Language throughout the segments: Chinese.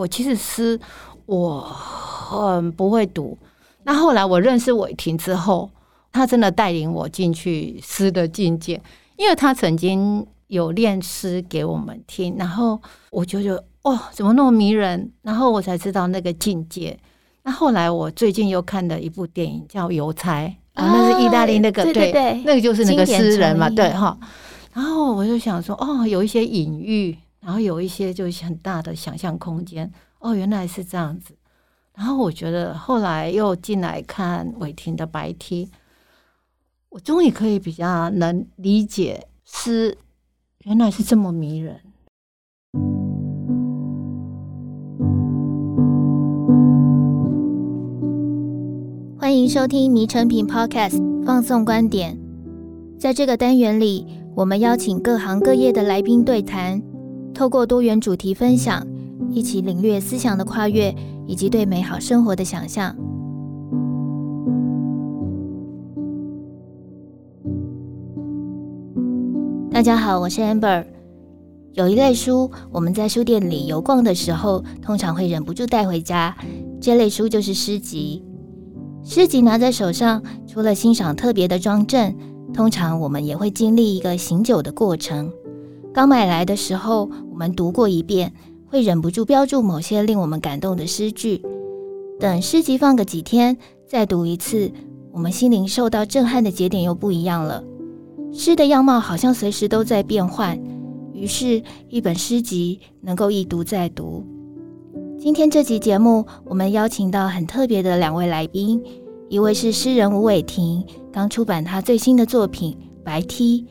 过。其实诗我很不会读。那后来我认识伟霆之后，他真的带领我进去诗的境界，因为他曾经有练诗给我们听，然后我就觉得哦，怎么那么迷人？然后我才知道那个境界。那后来我最近又看了一部电影叫《邮差》，啊，那是意大利那个，对对对，那个就是那个诗人嘛，对哈。然后我就想说，哦，有一些隐喻，然后有一些就是很大的想象空间。哦，原来是这样子。然后我觉得后来又进来看伟霆的白 T，我终于可以比较能理解诗原来是这么迷人。欢迎收听迷成品 Podcast 放送观点，在这个单元里，我们邀请各行各业的来宾对谈，透过多元主题分享，一起领略思想的跨越以及对美好生活的想象。大家好，我是 Amber。有一类书，我们在书店里游逛的时候，通常会忍不住带回家，这类书就是诗集。诗集拿在手上，除了欣赏特别的装帧，通常我们也会经历一个醒酒的过程。刚买来的时候，我们读过一遍，会忍不住标注某些令我们感动的诗句。等诗集放个几天，再读一次，我们心灵受到震撼的节点又不一样了。诗的样貌好像随时都在变换，于是，一本诗集能够一读再读。今天这集节目，我们邀请到很特别的两位来宾，一位是诗人吴伟霆，刚出版他最新的作品《白 T》；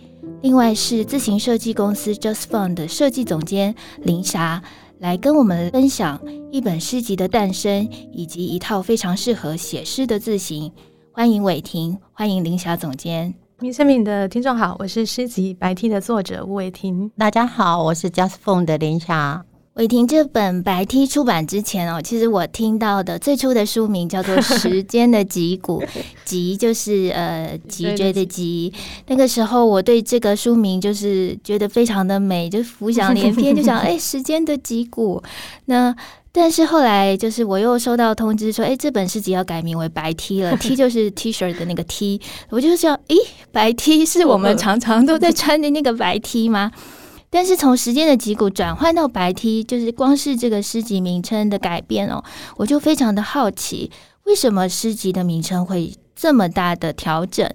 另外是自行设计公司 Just Fun 的设计总监林霞，来跟我们分享一本诗集的诞生，以及一套非常适合写诗的字型。欢迎伟霆，欢迎林霞总监。明生品的听众好，我是诗集《白 T》的作者吴伟霆。大家好，我是 Just Fun 的林霞。伟霆这本白 T 出版之前哦，其实我听到的最初的书名叫做《时间的脊骨 》，脊就是呃脊椎的脊。那个时候我对这个书名就是觉得非常的美，就浮想联翩，就想 哎，时间的脊骨。那但是后来就是我又收到通知说，哎，这本诗集要改名为白 T 了，T 就是 T 恤的那个 T。我就想，咦，白 T 是我们常常都在穿的那个白 T 吗？但是从时间的脊骨转换到白 T，就是光是这个诗集名称的改变哦，我就非常的好奇，为什么诗集的名称会这么大的调整？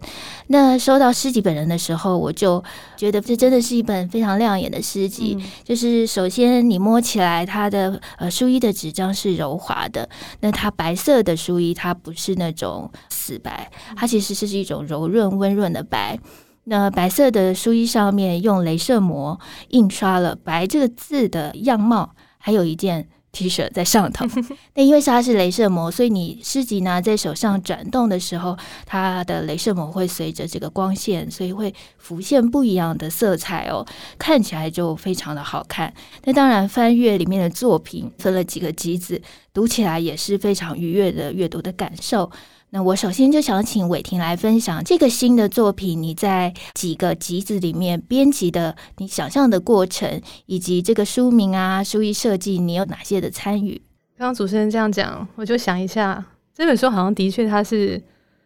那收到诗集本人的时候，我就觉得这真的是一本非常亮眼的诗集。嗯、就是首先你摸起来，它的呃书衣的纸张是柔滑的，那它白色的书衣它不是那种死白，它其实是一种柔润温润的白。那白色的书衣上面用镭射膜印刷了“白”这个字的样貌，还有一件 T 恤在上头。那因为是它是镭射膜，所以你诗集呢在手上转动的时候，它的镭射膜会随着这个光线，所以会浮现不一样的色彩哦，看起来就非常的好看。那当然，翻阅里面的作品，分了几个集子，读起来也是非常愉悦的阅读的感受。那我首先就想请伟霆来分享这个新的作品，你在几个集子里面编辑的你想象的过程，以及这个书名啊、书衣设计，你有哪些的参与？刚刚主持人这样讲，我就想一下，这本书好像的确它是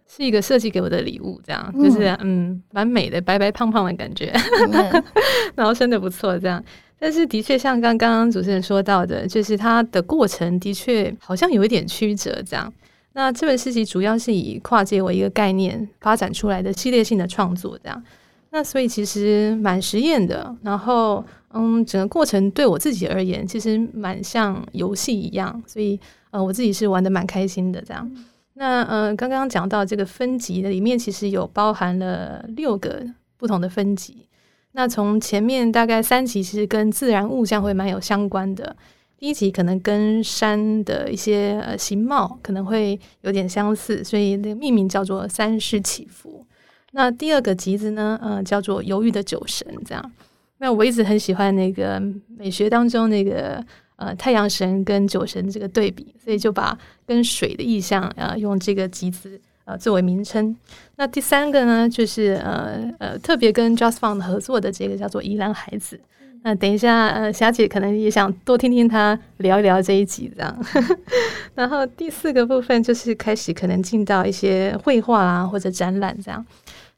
是一个设计给我的礼物，这样就是嗯，蛮美的，白白胖胖的感觉，嗯、然后生的不错，这样。但是的确像刚刚主持人说到的，就是它的过程的确好像有一点曲折，这样。那这本诗集主要是以跨界为一个概念发展出来的系列性的创作，这样。那所以其实蛮实验的，然后嗯，整个过程对我自己而言，其实蛮像游戏一样，所以呃，我自己是玩的蛮开心的这样。那呃，刚刚讲到这个分级的里面，其实有包含了六个不同的分级。那从前面大概三级，其实跟自然物象会蛮有相关的。第一集可能跟山的一些呃形貌可能会有点相似，所以那个命名叫做《山势起伏》。那第二个集子呢，呃，叫做《犹豫的酒神》这样。那我一直很喜欢那个美学当中那个呃太阳神跟酒神这个对比，所以就把跟水的意象啊、呃、用这个集子呃作为名称。那第三个呢，就是呃呃特别跟 Just Fun 合作的这个叫做《宜兰孩子》。那等一下，呃，霞姐可能也想多听听她聊一聊这一集这样。然后第四个部分就是开始可能进到一些绘画啊或者展览这样。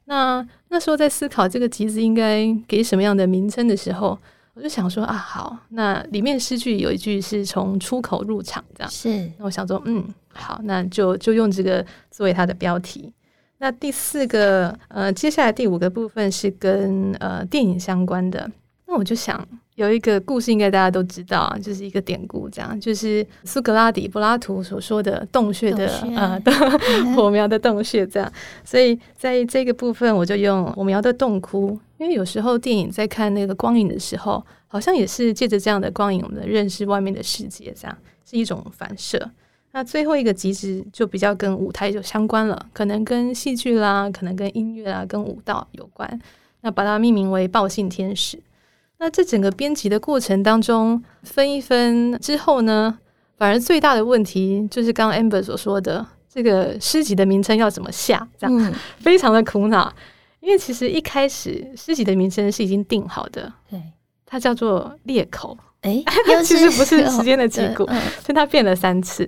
那那时候在思考这个集子应该给什么样的名称的时候，我就想说啊，好，那里面诗句有一句是从出口入场这样。是，那我想说，嗯，好，那就就用这个作为它的标题。那第四个，呃，接下来第五个部分是跟呃电影相关的。那我就想有一个故事，应该大家都知道啊，就是一个典故，这样就是苏格拉底、柏拉图所说的洞穴的穴呃的 火苗的洞穴，这样。所以在这个部分，我就用火苗的洞窟，因为有时候电影在看那个光影的时候，好像也是借着这样的光影，我们认识外面的世界，这样是一种反射。那最后一个集子就比较跟舞台就相关了，可能跟戏剧啦，可能跟音乐啦，跟舞蹈有关。那把它命名为《报信天使》。那这整个编辑的过程当中，分一分之后呢，反而最大的问题就是刚刚 Amber 所说的这个诗集的名称要怎么下，这样、嗯、非常的苦恼。因为其实一开始诗集的名称是已经定好的，对，它叫做《裂口》。哎，其实不是时间的脊骨，所以 它变了三次。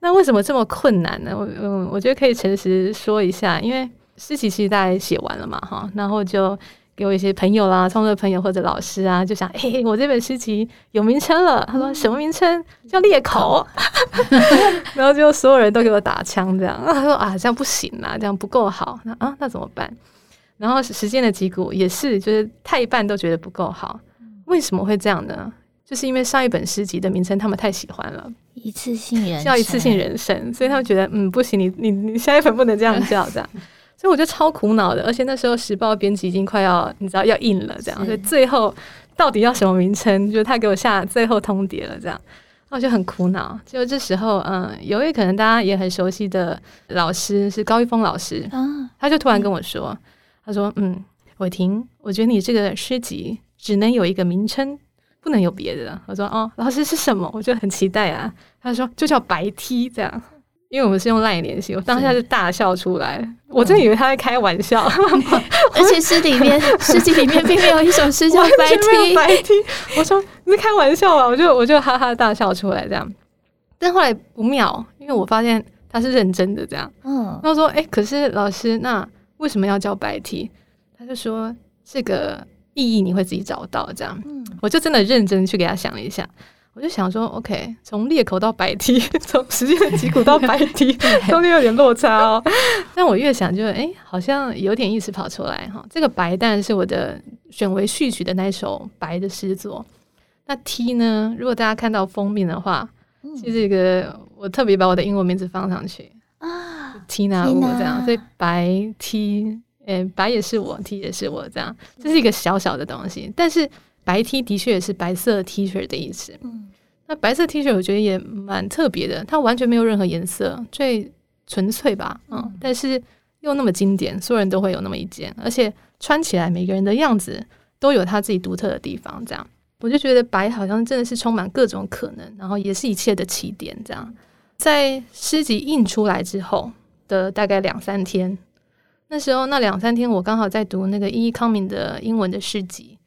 那为什么这么困难呢？我嗯，我觉得可以诚实说一下，因为诗集其实大概写完了嘛，哈，然后就。给我一些朋友啦，创作朋友或者老师啊，就想，嘿、欸，我这本诗集有名称了。他说什么名称？叫裂口。然后就所有人都给我打枪，这样。他说啊，这样不行啊，这样不够好。那啊，那怎么办？然后时间的脊骨也是，就是太一半都觉得不够好。为什么会这样呢？就是因为上一本诗集的名称他们太喜欢了，一次性人叫一次性人生，所以他们觉得嗯不行，你你你下一本不能这样叫，这样。所以我就超苦恼的，而且那时候时报编辑已经快要你知道要印了，这样，所以最后到底要什么名称？就是他给我下最后通牒了，这样，那我就很苦恼。就这时候，嗯，有一位可能大家也很熟悉的老师是高一峰老师，他就突然跟我说，他说：“嗯，伟霆，我觉得你这个诗集只能有一个名称，不能有别的。”我说：“哦，老师是什么？”我就很期待啊。他说：“就叫白 T 这样。”因为我们是用 LINE 联系，我当下就大笑出来，我真以为他在开玩笑，而且 诗里面诗集里面并没有一首诗叫白 T，白 T，我说你是开玩笑吧，我就我就哈哈大笑出来这样，但后来不妙，因为我发现他是认真的这样，嗯，他说哎，可是老师，那为什么要叫白 T？他就说这个意义你会自己找到这样，嗯，我就真的认真去给他想了一下。我就想说，OK，从裂口到白 T，从时间的脊骨到白 T，中间有点落差哦。但我越想就，就、欸、哎，好像有点意思跑出来哈。这个白蛋是我的选为序曲的那首白的诗作。那 T 呢？如果大家看到封面的话，其实这个我特别把我的英文名字放上去啊，Tina Wu 这样，所以白 T，哎、欸，白也是我，T 也是我，这样，这是一个小小的东西，但是。白 T 的确也是白色 T 恤的意思。嗯，那白色 T 恤我觉得也蛮特别的，它完全没有任何颜色，最纯粹吧。嗯，但是又那么经典，所有人都会有那么一件，而且穿起来每个人的样子都有他自己独特的地方。这样，我就觉得白好像真的是充满各种可能，然后也是一切的起点。这样，在诗集印出来之后的大概两三天，那时候那两三天我刚好在读那个 E.E. Cummings 的英文的诗集。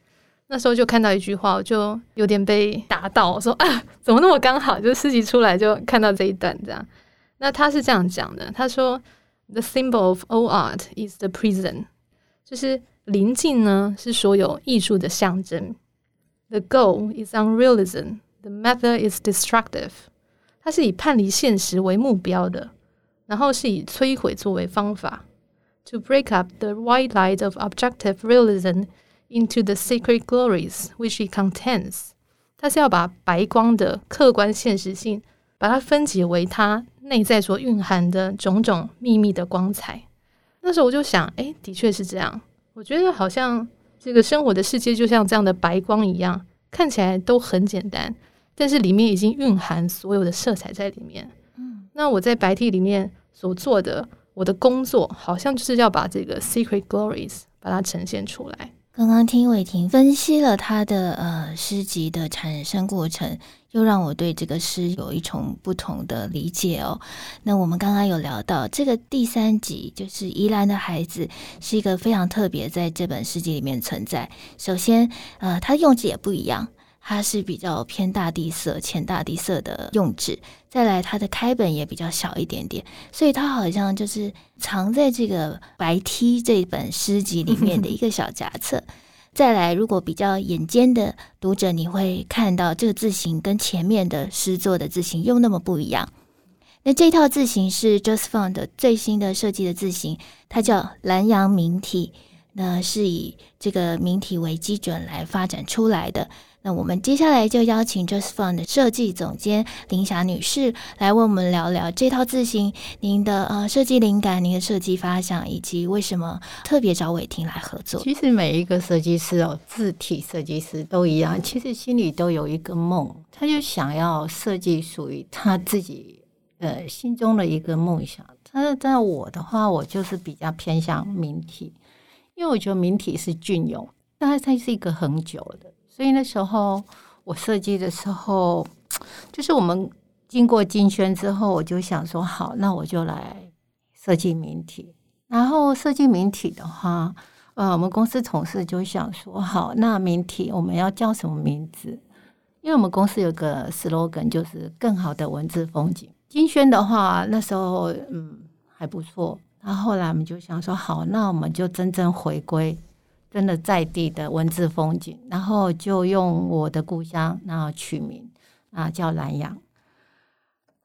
那时候就看到一句话，我就有点被打到。我说啊，怎么那么刚好？就四级出来就看到这一段这样。那他是这样讲的，他说：“The symbol of all art is the prison。”就是临近呢，是所有艺术的象征。The goal is unrealism. The method is destructive。它是以叛离现实为目标的，然后是以摧毁作为方法。To break up the white light of objective realism。Into the sacred glories which it contains，它是要把白光的客观现实性，把它分解为它内在所蕴含的种种秘密的光彩。那时候我就想，哎，的确是这样。我觉得好像这个生活的世界就像这样的白光一样，看起来都很简单，但是里面已经蕴含所有的色彩在里面。嗯，那我在白 T 里面所做的我的工作，好像就是要把这个 secret glories 把它呈现出来。刚刚听伟霆分析了他的呃诗集的产生过程，又让我对这个诗有一种不同的理解哦。那我们刚刚有聊到这个第三集，就是宜兰的孩子是一个非常特别，在这本诗集里面存在。首先，呃，它用字也不一样，它是比较偏大地色、浅大地色的用纸。再来，它的开本也比较小一点点，所以它好像就是藏在这个白 T 这本诗集里面的一个小 夹册。再来，如果比较眼尖的读者，你会看到这个字形跟前面的诗作的字形又那么不一样。那这套字形是 Joseph 最新的设计的字形，它叫蓝阳明体，那是以这个明体为基准来发展出来的。那我们接下来就邀请 Just Font 的设计总监林霞女士来为我们聊聊这套字型，您的呃设计灵感、您的设计发想，以及为什么特别找伟霆来合作。其实每一个设计师哦，字体设计师都一样，其实心里都有一个梦，他就想要设计属于他自己呃心中的一个梦想。但是在我的话，我就是比较偏向明体，因为我觉得明体是隽永，但是它是一个恒久的。所以那时候我设计的时候，就是我们经过金萱之后，我就想说好，那我就来设计名体。然后设计名体的话，呃，我们公司同事就想说好，那名体我们要叫什么名字？因为我们公司有个 slogan，就是更好的文字风景。金萱的话，那时候嗯还不错。然后后来我们就想说好，那我们就真正回归。真的在地的文字风景，然后就用我的故乡，然后取名啊叫南阳。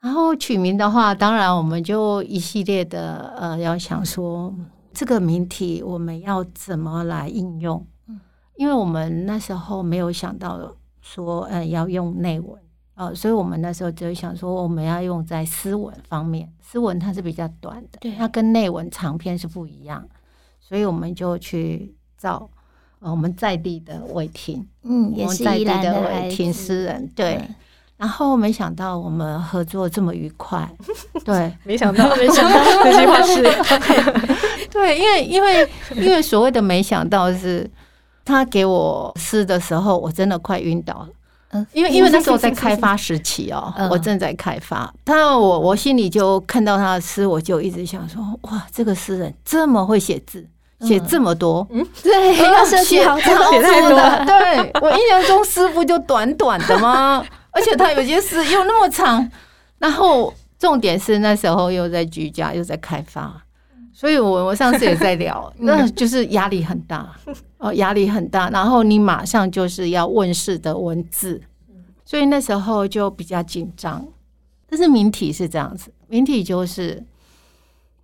然后取名的话，当然我们就一系列的呃，要想说这个名题我们要怎么来应用？因为我们那时候没有想到说呃要用内文呃，所以我们那时候就想说我们要用在诗文方面，诗文它是比较短的，对，它跟内文长篇是不一样，所以我们就去。找我们在地的伟霆，嗯，也是宜兰的伟霆诗人，对。嗯、然后没想到我们合作这么愉快，对，没想到，没想到 这句话是，对，因为因为因为所谓的没想到是，他给我诗的时候，我真的快晕倒了，嗯，因为因为那时候在开发时期哦，我正在开发，他我我心里就看到他的诗，我就一直想说，哇，这个诗人这么会写字。写这么多，嗯，对，要设计好长，写太多了。对，我印象中诗不就短短的吗？而且他有些诗又那么长。然后重点是那时候又在居家，又在开发，所以我我上次也在聊，那就是压力很大哦，压力很大。然后你马上就是要问世的文字，所以那时候就比较紧张。但是明体是这样子，明体就是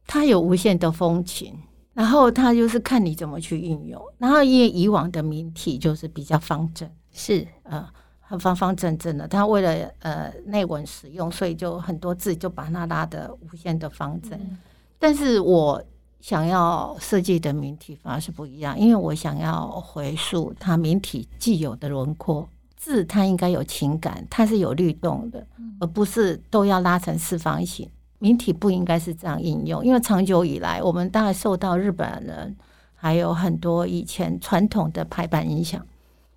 它有无限的风情。然后他就是看你怎么去运用，然后因为以往的名体就是比较方正，是呃很方方正正的。他为了呃内文使用，所以就很多字就把它拉的无限的方正。嗯、但是我想要设计的名体反而是不一样，因为我想要回溯它名体既有的轮廓，字它应该有情感，它是有律动的，而不是都要拉成四方形。明体不应该是这样应用，因为长久以来，我们大概受到日本人还有很多以前传统的排版影响，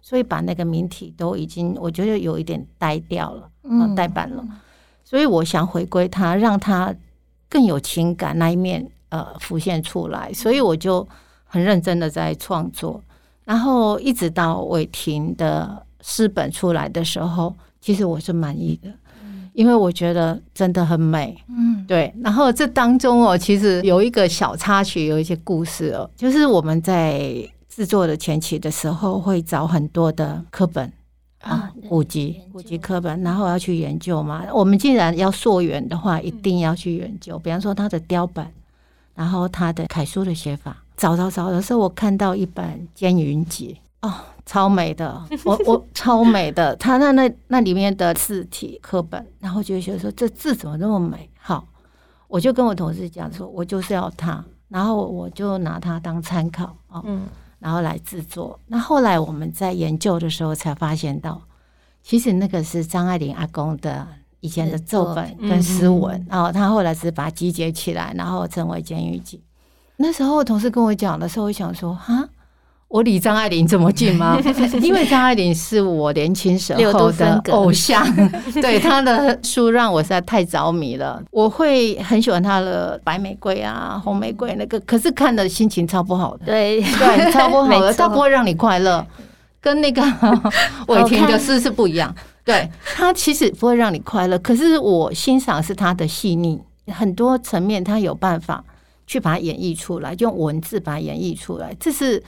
所以把那个明体都已经，我觉得有一点呆掉了，嗯，呆板了。所以我想回归它，让它更有情感那一面，呃，浮现出来。所以我就很认真的在创作，然后一直到伟霆的诗本出来的时候，其实我是满意的。因为我觉得真的很美，嗯，对。然后这当中哦，其实有一个小插曲，有一些故事哦，就是我们在制作的前期的时候，会找很多的课本啊，古籍、古籍课本，然后要去研究嘛。我们既然要溯源的话，一定要去研究。比方说它的雕版，然后它的楷书的写法，找找找的时候，我看到一本《间云集》。哦，超美的，我我超美的，他那那那里面的字体课本，然后就觉得说这字怎么那么美？好，我就跟我同事讲说，我就是要它，然后我就拿它当参考哦，嗯，然后来制作。那后来我们在研究的时候才发现到，其实那个是张爱玲阿公的以前的奏本跟诗文，然后他后来是把它集结起来，然后成为《监狱记》。那时候同事跟我讲的时候，我想说，哈。我离张爱玲这么近吗？因为张爱玲是我年轻时候的偶像，对她的书让我实在太着迷了。我会很喜欢她的《白玫瑰》啊，《红玫瑰》那个，可是看的心情超不好的。对对，超不好的，它不会让你快乐，跟那个伟霆的诗是不一样。对，它其实不会让你快乐，可是我欣赏是它的细腻，很多层面它有办法去把它演绎出来，用文字把它演绎出来，这是。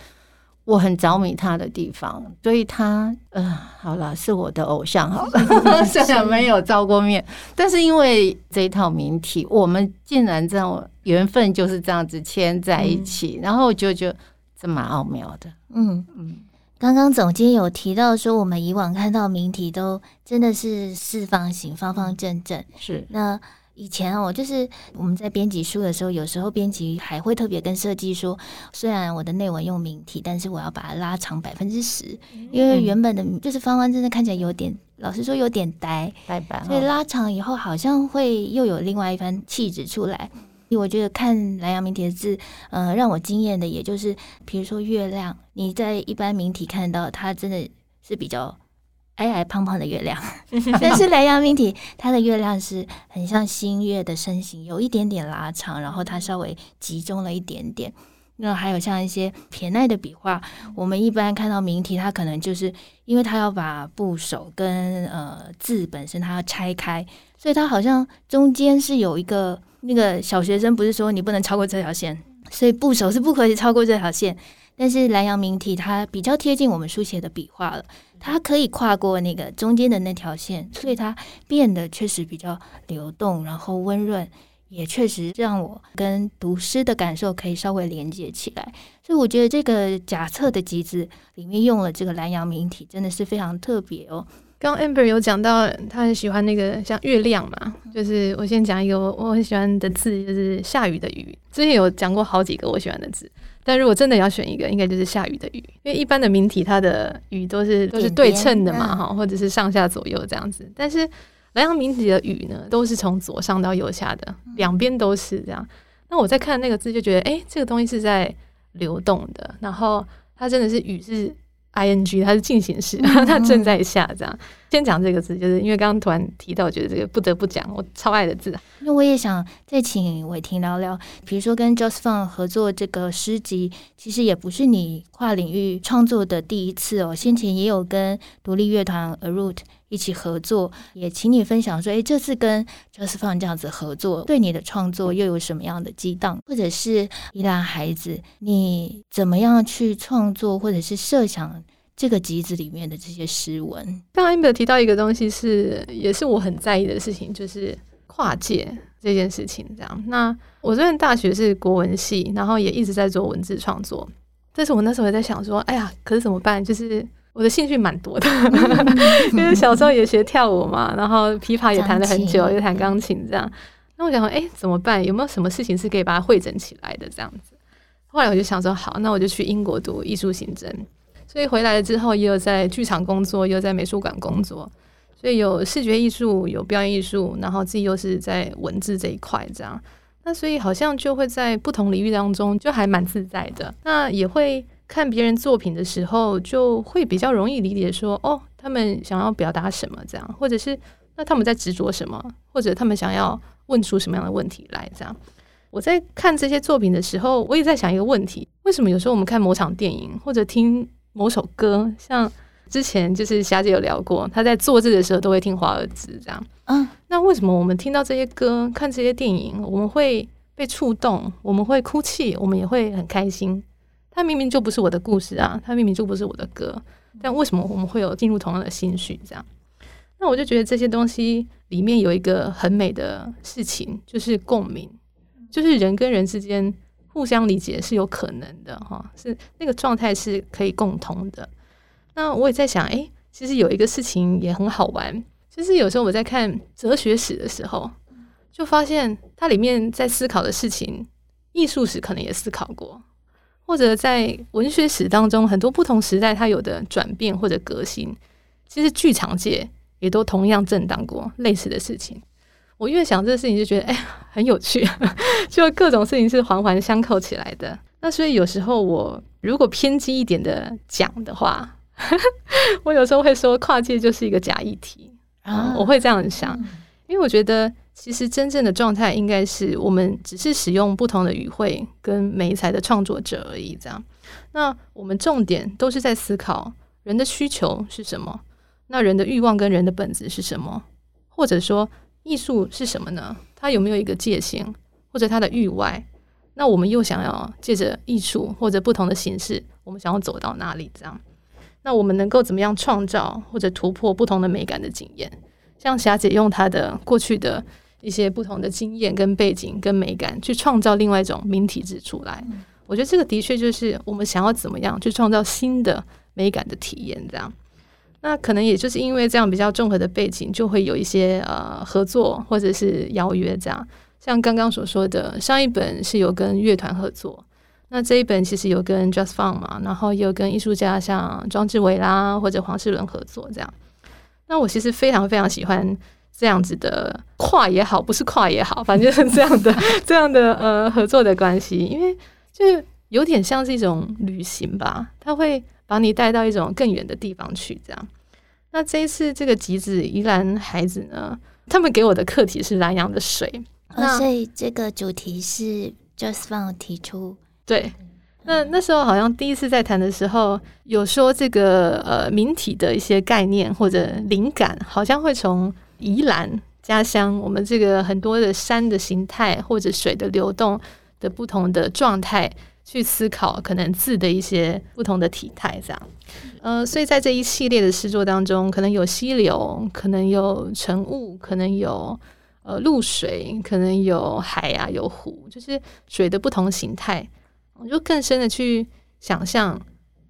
我很着迷他的地方，所以他，呃，好了，是我的偶像，好了，虽然没有照过面，但是因为这一套名题，我们竟然这样缘分就是这样子牵在一起，嗯、然后就觉得这蛮奥妙的。嗯嗯，刚刚总监有提到说，我们以往看到名题都真的是四方形，方方正正，是那。以前哦，就是我们在编辑书的时候，有时候编辑还会特别跟设计说，虽然我的内文用明体，但是我要把它拉长百分之十，因为原本的就是方方正正，看起来有点，老实说有点呆呆板，所以拉长以后好像会又有另外一番气质出来。因为我觉得看兰阳明体的字，呃，让我惊艳的，也就是比如说月亮，你在一般明体看到它真的是比较。矮矮胖胖的月亮，但是莱阳命题，它的月亮是很像新月的身形，有一点点拉长，然后它稍微集中了一点点。那还有像一些偏爱的笔画，我们一般看到谜题，它可能就是因为它要把部首跟呃字本身它要拆开，所以它好像中间是有一个那个小学生不是说你不能超过这条线，所以部首是不可以超过这条线。但是兰阳明体它比较贴近我们书写的笔画了，它可以跨过那个中间的那条线，所以它变得确实比较流动，然后温润，也确实让我跟读诗的感受可以稍微连接起来。所以我觉得这个假册的集子里面用了这个兰阳谜题，真的是非常特别哦。刚 Amber 有讲到他很喜欢那个像月亮嘛，就是我先讲一个我我很喜欢的字，就是下雨的雨。之前有讲过好几个我喜欢的字。但如果真的要选一个，应该就是下雨的雨，因为一般的谜题它的雨都是都是对称的嘛，哈，或者是上下左右这样子。但是莱阳谜题的雨呢，都是从左上到右下的，两边都是这样。那我在看那个字就觉得，哎、欸，这个东西是在流动的，然后它真的是雨是。I N G，它是进行式，它正在下这样。先讲这个字，就是因为刚刚突然提到，我觉得这个不得不讲，我超爱的字。那我也想再请伟霆聊聊，比如说跟 Just Fun 合作这个诗集，其实也不是你跨领域创作的第一次哦，先前也有跟独立乐团 A Root。一起合作，也请你分享说，哎，这次跟 Just Fun 这样子合作，对你的创作又有什么样的激荡？或者是宜兰孩子，你怎么样去创作，或者是设想这个集子里面的这些诗文？刚刚 Amber 提到一个东西是，也是我很在意的事情，就是跨界这件事情。这样，那我这边大学是国文系，然后也一直在做文字创作，但是我那时候也在想说，哎呀，可是怎么办？就是。我的兴趣蛮多的，因为小时候也学跳舞嘛，然后琵琶也弹了很久，也弹钢琴这样。那我想说，哎，怎么办？有没有什么事情是可以把它汇整起来的这样子？后来我就想说，好，那我就去英国读艺术行政。所以回来了之后，也有在剧场工作，也有在美术馆工作，所以有视觉艺术，有表演艺术，然后自己又是在文字这一块这样。那所以好像就会在不同领域当中，就还蛮自在的。那也会。看别人作品的时候，就会比较容易理解说，哦，他们想要表达什么，这样，或者是那他们在执着什么，或者他们想要问出什么样的问题来，这样。我在看这些作品的时候，我也在想一个问题：为什么有时候我们看某场电影或者听某首歌，像之前就是霞姐有聊过，她在做字的时候都会听华尔兹这样，嗯，那为什么我们听到这些歌、看这些电影，我们会被触动，我们会哭泣，我们也会很开心？它明明就不是我的故事啊，它明明就不是我的歌，但为什么我们会有进入同样的心绪？这样，那我就觉得这些东西里面有一个很美的事情，就是共鸣，就是人跟人之间互相理解是有可能的哈，是那个状态是可以共通的。那我也在想，诶，其实有一个事情也很好玩，就是有时候我在看哲学史的时候，就发现它里面在思考的事情，艺术史可能也思考过。或者在文学史当中，很多不同时代它有的转变或者革新，其实剧场界也都同样震荡过类似的事情。我越想这个事情，就觉得哎，很有趣，就各种事情是环环相扣起来的。那所以有时候我如果偏激一点的讲的话，我有时候会说跨界就是一个假议题啊，我会这样想，因为我觉得其实真正的状态应该是我们只是使用不同的语汇跟媒材的创作者而已，这样。那我们重点都是在思考人的需求是什么，那人的欲望跟人的本质是什么，或者说艺术是什么呢？它有没有一个界限，或者它的域外？那我们又想要借着艺术或者不同的形式，我们想要走到哪里？这样，那我们能够怎么样创造或者突破不同的美感的经验？像霞姐用她的过去的一些不同的经验跟背景跟美感，去创造另外一种明体质出来。我觉得这个的确就是我们想要怎么样去创造新的美感的体验。这样，那可能也就是因为这样比较综合的背景，就会有一些呃合作或者是邀约这样。像刚刚所说的，上一本是有跟乐团合作，那这一本其实有跟 Just Fun 嘛，然后也有跟艺术家像庄志伟啦或者黄世伦合作这样。那我其实非常非常喜欢这样子的跨也好，不是跨也好，反正是这样的 这样的呃合作的关系，因为就有点像是一种旅行吧，它会把你带到一种更远的地方去这样。那这一次这个集子宜兰孩子呢，他们给我的课题是兰阳的水。那所以这个主题是 Just Fun 提出。对，那那时候好像第一次在谈的时候，有说这个呃民体的一些概念或者灵感，好像会从宜兰家乡，我们这个很多的山的形态或者水的流动的不同的状态去思考，可能字的一些不同的体态这样。呃，所以在这一系列的诗作当中，可能有溪流，可能有晨雾，可能有。呃，露水可能有海啊，有湖，就是水的不同形态。我就更深的去想象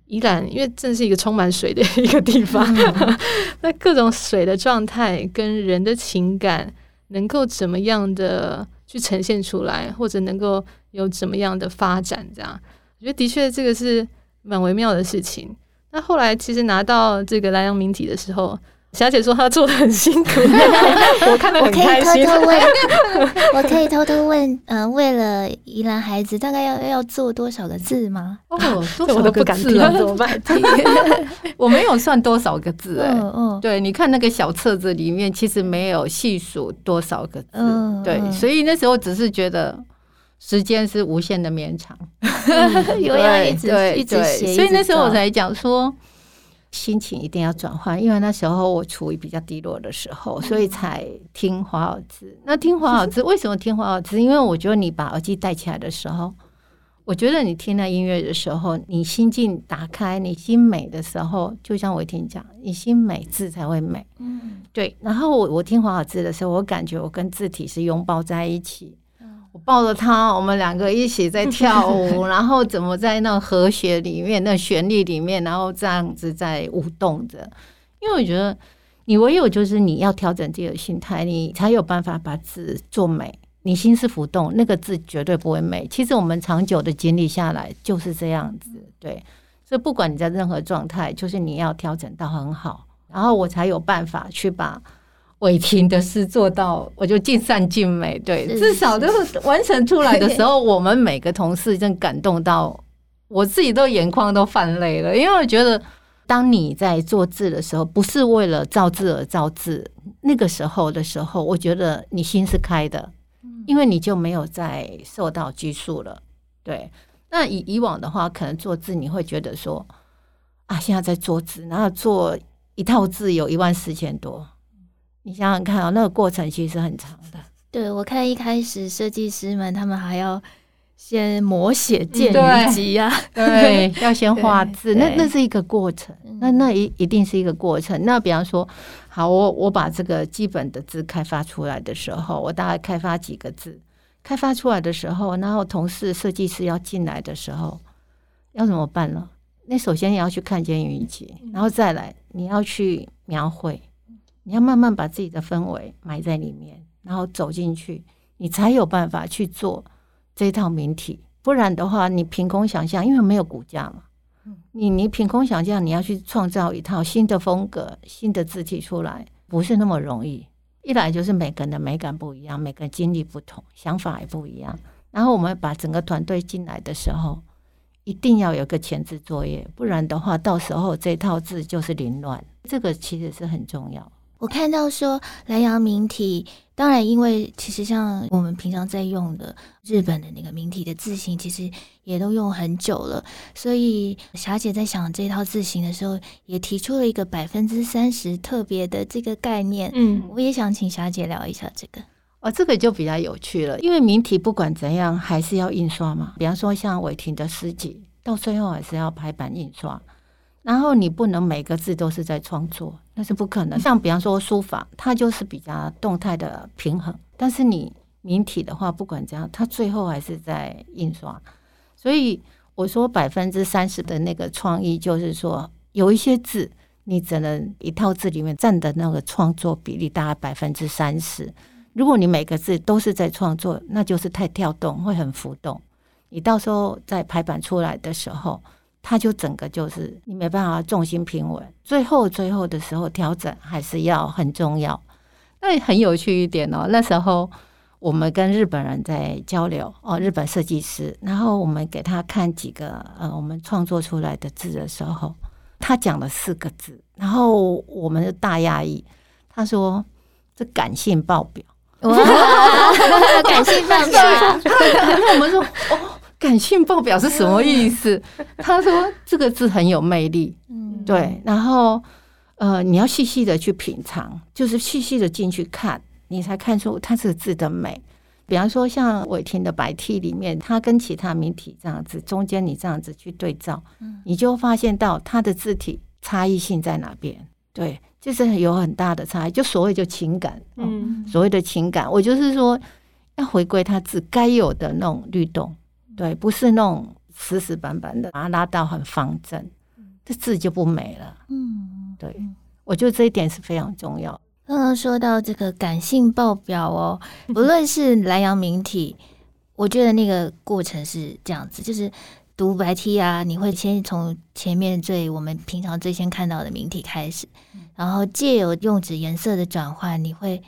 宜兰，因为这是一个充满水的一个地方，那各种水的状态跟人的情感，能够怎么样的去呈现出来，或者能够有怎么样的发展？这样，我觉得的确这个是蛮微妙的事情。那后来其实拿到这个莱阳明体的时候。小姐说她做的很辛苦，我看得很开心。我可以偷偷问，嗯、呃，为了宜兰孩子，大概要要做多少个字吗？哦，多 少个字啊？怎么办？我没有算多少个字哎、欸。嗯嗯。对，你看那个小册子里面，其实没有细数多少个字。嗯。对，所以那时候只是觉得时间是无限的绵长，有要一直一直写，所以那时候我才讲说。心情一定要转换，因为那时候我处于比较低落的时候，所以才听华尔兹。那听华尔兹 为什么听华尔兹？因为我觉得你把耳机戴起来的时候，我觉得你听那音乐的时候，你心境打开，你心美的时候，就像我听讲，你心美字才会美。嗯，对。然后我我听华尔兹的时候，我感觉我跟字体是拥抱在一起。我抱着他，我们两个一起在跳舞，然后怎么在那和谐里面、那旋律里面，然后这样子在舞动着。因为我觉得，你唯有就是你要调整自己的心态，你才有办法把字做美。你心思浮动，那个字绝对不会美。其实我们长久的经历下来就是这样子，对。所以不管你在任何状态，就是你要调整到很好，然后我才有办法去把。伟霆的诗做到，我就尽善尽美。对，至少就是完成出来的时候，我们每个同事真感动到，我自己都眼眶都泛泪了。因为我觉得，当你在做字的时候，不是为了造字而造字，那个时候的时候，我觉得你心是开的，因为你就没有再受到拘束了。对，那以以往的话，可能做字你会觉得说，啊，现在在做字，然后做一套字有一万四千多。你想想看啊、喔，那个过程其实很长的。对，我看一开始设计师们他们还要先摹写建语集啊，对，要先画字，那那是一个过程，那那一一定是一个过程。那比方说，好，我我把这个基本的字开发出来的时候，我大概开发几个字，开发出来的时候，然后同事设计师要进来的时候，要怎么办呢？那首先你要去看健语集，然后再来你要去描绘。你要慢慢把自己的氛围埋在里面，然后走进去，你才有办法去做这套名体。不然的话，你凭空想象，因为没有骨架嘛，你你凭空想象，你要去创造一套新的风格、新的字体出来，不是那么容易。一来就是每个人的美感不一样，每个人经历不同，想法也不一样。然后我们把整个团队进来的时候，一定要有个前置作业，不然的话，到时候这套字就是凌乱。这个其实是很重要。我看到说蓝阳明体，当然因为其实像我们平常在用的日本的那个明体的字形，其实也都用很久了，所以霞姐在想这套字形的时候，也提出了一个百分之三十特别的这个概念。嗯，我也想请霞姐聊一下这个。哦，这个就比较有趣了，因为明体不管怎样还是要印刷嘛。比方说像伟霆的诗集，到最后还是要排版印刷。然后你不能每个字都是在创作，那是不可能。像比方说书法，它就是比较动态的平衡。但是你明体的话，不管怎样，它最后还是在印刷。所以我说百分之三十的那个创意，就是说有一些字，你只能一套字里面占的那个创作比例大概百分之三十。如果你每个字都是在创作，那就是太跳动，会很浮动。你到时候在排版出来的时候。它就整个就是你没办法重心平稳，最后最后的时候调整还是要很重要。那很有趣一点哦，那时候我们跟日本人在交流哦，日本设计师，然后我们给他看几个呃我们创作出来的字的时候，他讲了四个字，然后我们就大讶异，他说这感性爆表，哇，感性爆表，然后我们说哦。感性爆表是什么意思？他说这个字很有魅力，嗯，对。然后呃，你要细细的去品尝，就是细细的进去看，你才看出它这个字的美。比方说像伟霆的白 T 里面，它跟其他名体这样子，中间你这样子去对照，你就发现到它的字体差异性在哪边。对，就是有很大的差异。就所谓就情感，嗯，所谓的情感，我就是说要回归它字该有的那种律动。对，不是那种死死板板的，把它拉到很方正，这字就不美了。嗯，对，我觉得这一点是非常重要。刚刚说到这个感性爆表哦，不论是兰阳明体，我觉得那个过程是这样子，就是读白 T 啊，你会先从前面最我们平常最先看到的明体开始，然后借由用纸颜色的转换，你会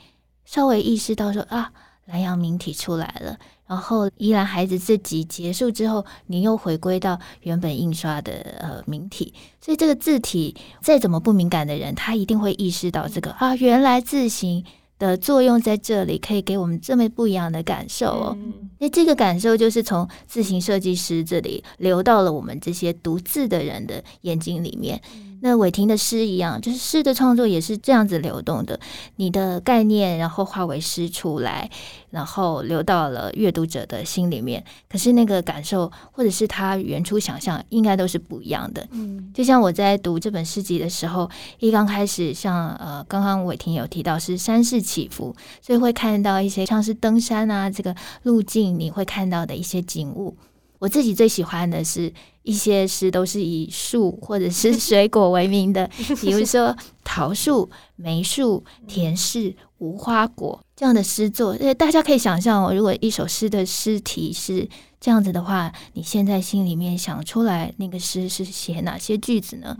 稍微意识到说啊，兰阳明体出来了。然后，依然孩子这集结束之后，你又回归到原本印刷的呃明体，所以这个字体再怎么不敏感的人，他一定会意识到这个啊，原来字形的作用在这里，可以给我们这么不一样的感受哦。那、嗯、这个感受就是从字形设计师这里流到了我们这些读字的人的眼睛里面。那伟霆的诗一样，就是诗的创作也是这样子流动的。你的概念，然后化为诗出来，然后流到了阅读者的心里面。可是那个感受，或者是他原初想象，应该都是不一样的。嗯，就像我在读这本诗集的时候，一刚开始像，像呃，刚刚伟霆有提到是山势起伏，所以会看到一些像是登山啊，这个路径你会看到的一些景物。我自己最喜欢的是一些诗都是以树或者是水果为名的，比如说桃树、梅树、田氏、无花果这样的诗作。大家可以想象哦，如果一首诗的诗题是这样子的话，你现在心里面想出来那个诗是写哪些句子呢？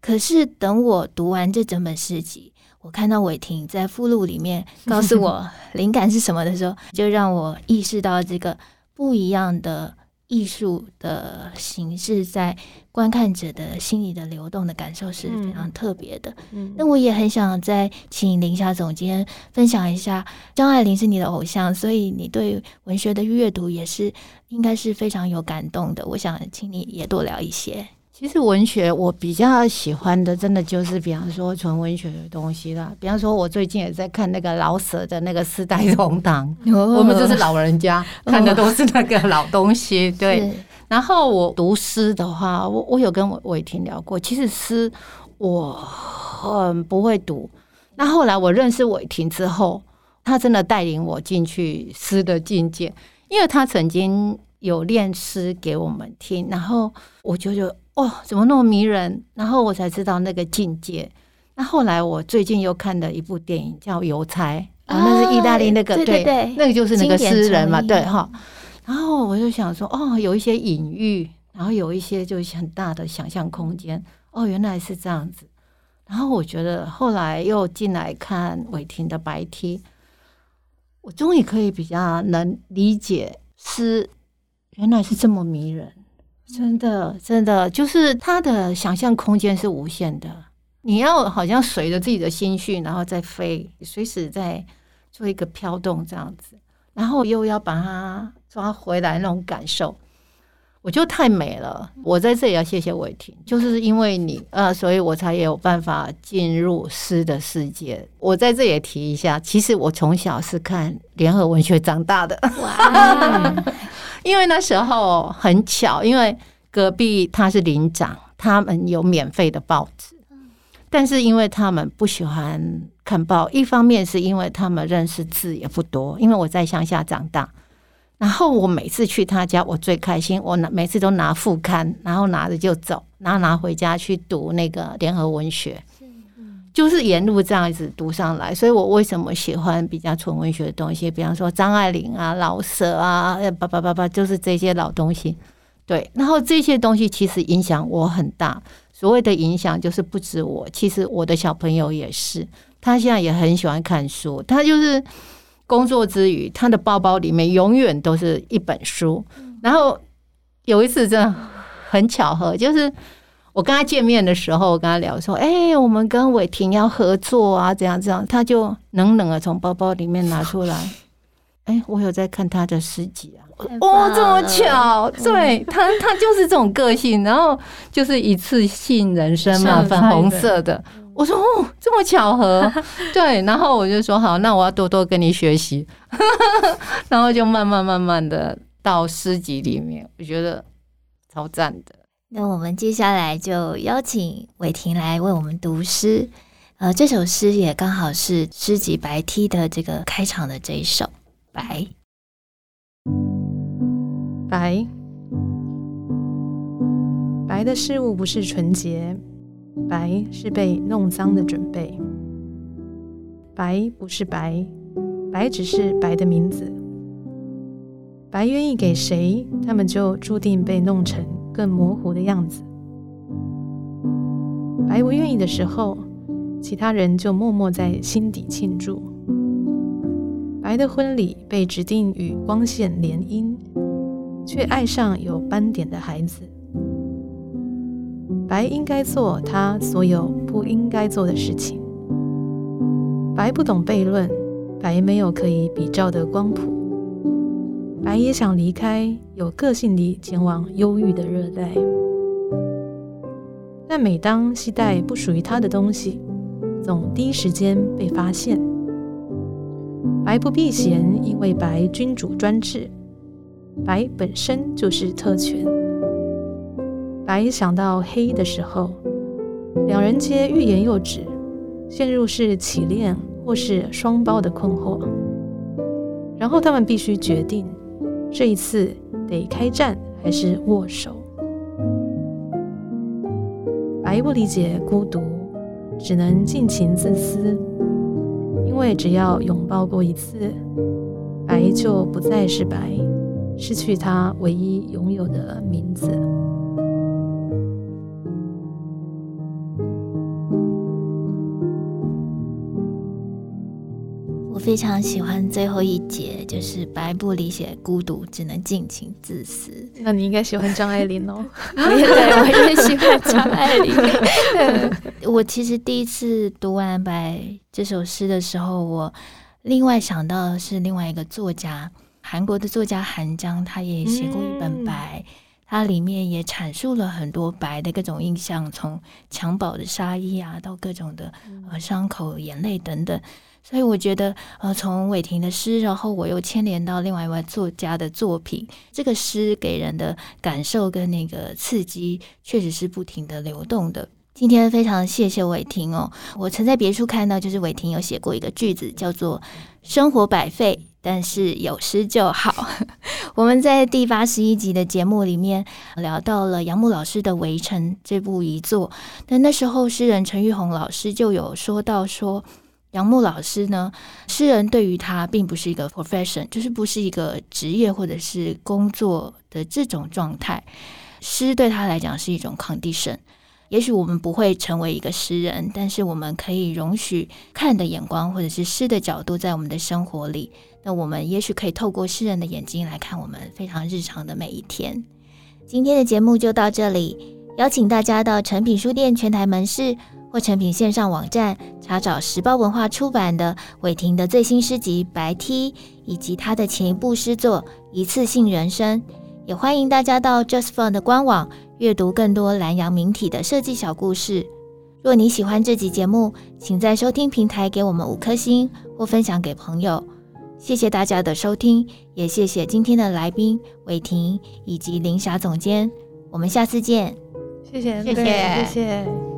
可是等我读完这整本诗集，我看到伟霆在附录里面告诉我灵感是什么的时候，就让我意识到这个不一样的。艺术的形式在观看者的心里的流动的感受是非常特别的。嗯，那我也很想再请林霞总监分享一下，张爱玲是你的偶像，所以你对文学的阅读也是应该是非常有感动的。我想请你也多聊一些。其实文学我比较喜欢的，真的就是比方说纯文学的东西啦。比方说，我最近也在看那个老舍的那个《四代同堂》，我们就是老人家看的都是那个老东西。对。然后我读诗的话，我我有跟伟霆聊过，其实诗我很不会读。那后来我认识伟霆之后，他真的带领我进去诗的境界，因为他曾经有练诗给我们听，然后我就觉得。哦，怎么那么迷人？然后我才知道那个境界。那后来我最近又看了一部电影叫《邮差》，啊，那是意大利那个，对对对，那个就是那个诗人嘛，对哈。然后我就想说，哦，有一些隐喻，然后有一些就是很大的想象空间。哦，原来是这样子。然后我觉得后来又进来看伟霆的白 T，我终于可以比较能理解诗原来是这么迷人。真的，真的，就是他的想象空间是无限的。你要好像随着自己的心绪，然后再飞，随时在做一个飘动这样子，然后又要把它抓回来那种感受，我就太美了。我在这里要谢谢伟霆，就是因为你，呃，所以我才有办法进入诗的世界。我在这也提一下，其实我从小是看联合文学长大的。因为那时候很巧，因为隔壁他是林长，他们有免费的报纸，但是因为他们不喜欢看报，一方面是因为他们认识字也不多，因为我在乡下长大，然后我每次去他家，我最开心，我拿每次都拿副刊，然后拿着就走，然后拿回家去读那个联合文学。就是沿路这样子读上来，所以我为什么喜欢比较纯文学的东西？比方说张爱玲啊、老舍啊，叭叭叭叭，就是这些老东西。对，然后这些东西其实影响我很大。所谓的影响，就是不止我，其实我的小朋友也是。他现在也很喜欢看书，他就是工作之余，他的包包里面永远都是一本书。然后有一次真的很巧合，就是。我跟他见面的时候，我跟他聊说：“哎、欸，我们跟伟霆要合作啊，怎样怎样。”他就冷冷的从包包里面拿出来，哎、欸，我有在看他的诗集啊。哦，这么巧，对他，他就是这种个性，然后就是一次性人生嘛，粉红色的。我说：“哦，这么巧合。”对，然后我就说：“好，那我要多多跟你学习。”然后就慢慢慢慢的到诗集里面，我觉得超赞的。那我们接下来就邀请伟霆来为我们读诗，呃，这首诗也刚好是诗集白 T 的这个开场的这一首《白》。白，白的事物不是纯洁，白是被弄脏的准备。白不是白，白只是白的名字。白愿意给谁，他们就注定被弄成。更模糊的样子。白不愿意的时候，其他人就默默在心底庆祝。白的婚礼被指定与光线联姻，却爱上有斑点的孩子。白应该做他所有不应该做的事情。白不懂悖论，白没有可以比照的光谱。白也想离开，有个性地前往忧郁的热带，但每当携带不属于他的东西，总第一时间被发现。白不避嫌，因为白君主专制，白本身就是特权。白想到黑的时候，两人皆欲言又止，陷入是起恋或是双胞的困惑，然后他们必须决定。这一次得开战还是握手？白不理解孤独，只能尽情自私，因为只要拥抱过一次，白就不再是白，失去他唯一拥有的名字。非常喜欢最后一节，就是白不理写孤独，只能尽情自私。那你应该喜欢张爱玲哦。对，我也喜欢张爱玲。我其实第一次读完白这首诗的时候，我另外想到的是另外一个作家，韩国的作家韩江，他也写过一本白，它、嗯、里面也阐述了很多白的各种印象，从襁褓的杀意啊，到各种的呃伤口、眼泪等等。所以我觉得，呃，从伟霆的诗，然后我又牵连到另外一位作家的作品，这个诗给人的感受跟那个刺激，确实是不停的流动的。今天非常谢谢伟霆哦，我曾在别处看到，就是伟霆有写过一个句子，叫做“生活百废，但是有诗就好”。我们在第八十一集的节目里面聊到了杨牧老师的《围城》这部遗作，但那时候诗人陈玉红老师就有说到说。杨牧老师呢，诗人对于他并不是一个 profession，就是不是一个职业或者是工作的这种状态。诗对他来讲是一种 condition。也许我们不会成为一个诗人，但是我们可以容许看的眼光或者是诗的角度在我们的生活里。那我们也许可以透过诗人的眼睛来看我们非常日常的每一天。今天的节目就到这里，邀请大家到诚品书店全台门市或成品线上网站查找时报文化出版的伟霆的最新诗集《白 T》，以及他的前一部诗作《一次性人生》。也欢迎大家到 justfont 的官网阅读更多蓝洋名体的设计小故事。若你喜欢这集节目，请在收听平台给我们五颗星或分享给朋友。谢谢大家的收听，也谢谢今天的来宾伟霆以及林霞总监。我们下次见。谢谢，谢谢，谢谢。